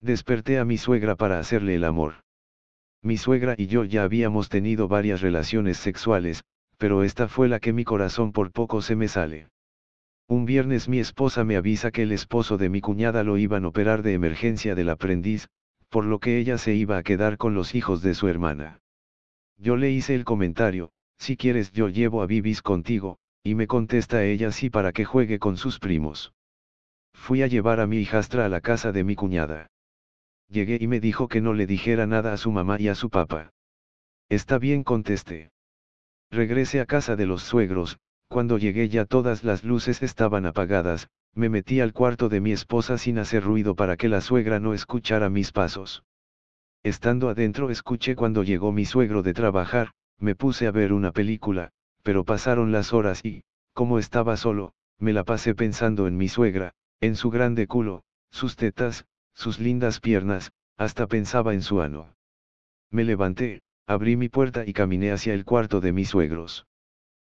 Desperté a mi suegra para hacerle el amor. Mi suegra y yo ya habíamos tenido varias relaciones sexuales, pero esta fue la que mi corazón por poco se me sale. Un viernes mi esposa me avisa que el esposo de mi cuñada lo iban a operar de emergencia del aprendiz, por lo que ella se iba a quedar con los hijos de su hermana. Yo le hice el comentario, si quieres yo llevo a Bibis contigo, y me contesta ella sí para que juegue con sus primos. Fui a llevar a mi hijastra a la casa de mi cuñada. Llegué y me dijo que no le dijera nada a su mamá y a su papá. Está bien contesté. Regresé a casa de los suegros, cuando llegué ya todas las luces estaban apagadas, me metí al cuarto de mi esposa sin hacer ruido para que la suegra no escuchara mis pasos. Estando adentro escuché cuando llegó mi suegro de trabajar, me puse a ver una película, pero pasaron las horas y, como estaba solo, me la pasé pensando en mi suegra, en su grande culo, sus tetas, sus lindas piernas, hasta pensaba en su ano. Me levanté, abrí mi puerta y caminé hacia el cuarto de mis suegros.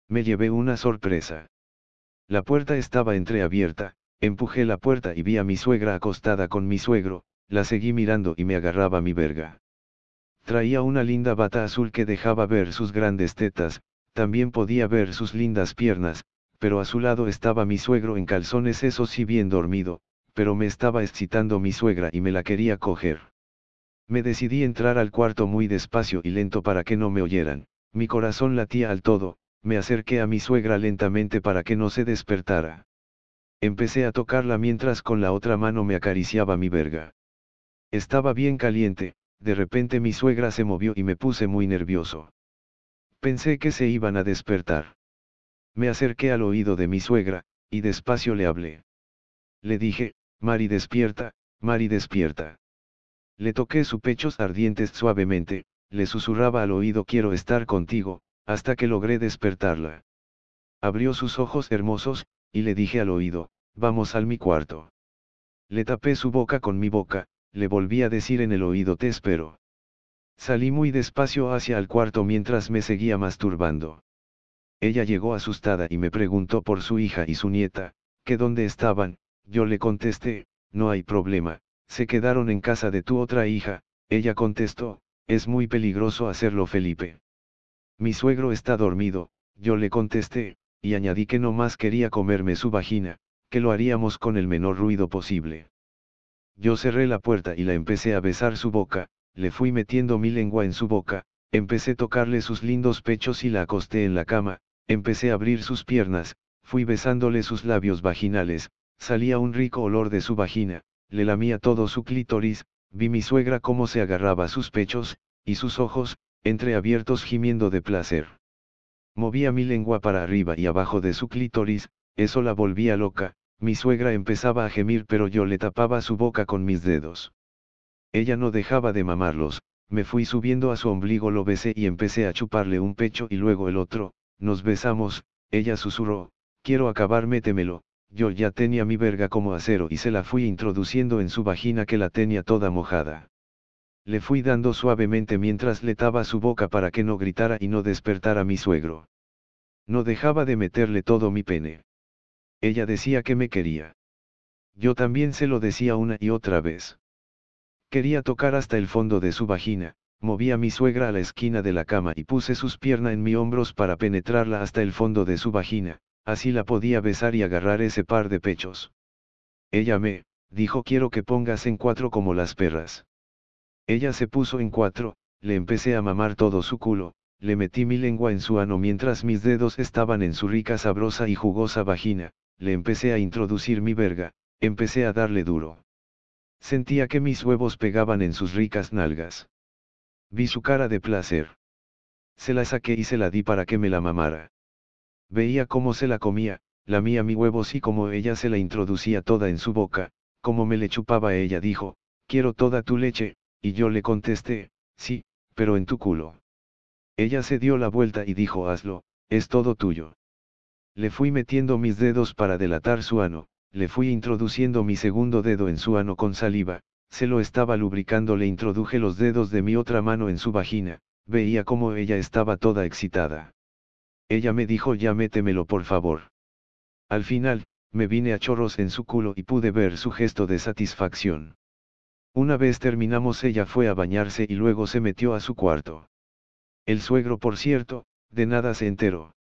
Me llevé una sorpresa. La puerta estaba entreabierta, empujé la puerta y vi a mi suegra acostada con mi suegro, la seguí mirando y me agarraba mi verga. Traía una linda bata azul que dejaba ver sus grandes tetas, también podía ver sus lindas piernas, pero a su lado estaba mi suegro en calzones eso sí bien dormido, pero me estaba excitando mi suegra y me la quería coger. Me decidí entrar al cuarto muy despacio y lento para que no me oyeran, mi corazón latía al todo, me acerqué a mi suegra lentamente para que no se despertara. Empecé a tocarla mientras con la otra mano me acariciaba mi verga. Estaba bien caliente, de repente mi suegra se movió y me puse muy nervioso. Pensé que se iban a despertar. Me acerqué al oído de mi suegra, y despacio le hablé. Le dije, Mari despierta, Mari despierta. Le toqué sus pechos ardientes suavemente, le susurraba al oído quiero estar contigo, hasta que logré despertarla. Abrió sus ojos hermosos, y le dije al oído, vamos al mi cuarto. Le tapé su boca con mi boca, le volví a decir en el oído te espero. Salí muy despacio hacia el cuarto mientras me seguía masturbando. Ella llegó asustada y me preguntó por su hija y su nieta, que dónde estaban, yo le contesté, no hay problema, se quedaron en casa de tu otra hija, ella contestó, es muy peligroso hacerlo Felipe. Mi suegro está dormido, yo le contesté, y añadí que no más quería comerme su vagina, que lo haríamos con el menor ruido posible. Yo cerré la puerta y la empecé a besar su boca, le fui metiendo mi lengua en su boca, empecé a tocarle sus lindos pechos y la acosté en la cama, empecé a abrir sus piernas, fui besándole sus labios vaginales, Salía un rico olor de su vagina, le lamía todo su clítoris, vi mi suegra cómo se agarraba sus pechos, y sus ojos, entreabiertos gimiendo de placer. Movía mi lengua para arriba y abajo de su clítoris, eso la volvía loca, mi suegra empezaba a gemir pero yo le tapaba su boca con mis dedos. Ella no dejaba de mamarlos, me fui subiendo a su ombligo lo besé y empecé a chuparle un pecho y luego el otro, nos besamos, ella susurró, quiero acabar métemelo, yo ya tenía mi verga como acero y se la fui introduciendo en su vagina que la tenía toda mojada. Le fui dando suavemente mientras le taba su boca para que no gritara y no despertara mi suegro. No dejaba de meterle todo mi pene. Ella decía que me quería. Yo también se lo decía una y otra vez. Quería tocar hasta el fondo de su vagina, moví a mi suegra a la esquina de la cama y puse sus piernas en mi hombros para penetrarla hasta el fondo de su vagina, así la podía besar y agarrar ese par de pechos. Ella me, dijo quiero que pongas en cuatro como las perras. Ella se puso en cuatro, le empecé a mamar todo su culo, le metí mi lengua en su ano mientras mis dedos estaban en su rica sabrosa y jugosa vagina, le empecé a introducir mi verga, empecé a darle duro. Sentía que mis huevos pegaban en sus ricas nalgas. Vi su cara de placer. Se la saqué y se la di para que me la mamara. Veía cómo se la comía, lamía mi huevos y como ella se la introducía toda en su boca, como me le chupaba ella dijo, quiero toda tu leche, y yo le contesté, sí, pero en tu culo. Ella se dio la vuelta y dijo hazlo, es todo tuyo. Le fui metiendo mis dedos para delatar su ano, le fui introduciendo mi segundo dedo en su ano con saliva, se lo estaba lubricando le introduje los dedos de mi otra mano en su vagina, veía como ella estaba toda excitada. Ella me dijo ya métemelo por favor. Al final, me vine a chorros en su culo y pude ver su gesto de satisfacción. Una vez terminamos ella fue a bañarse y luego se metió a su cuarto. El suegro por cierto, de nada se enteró.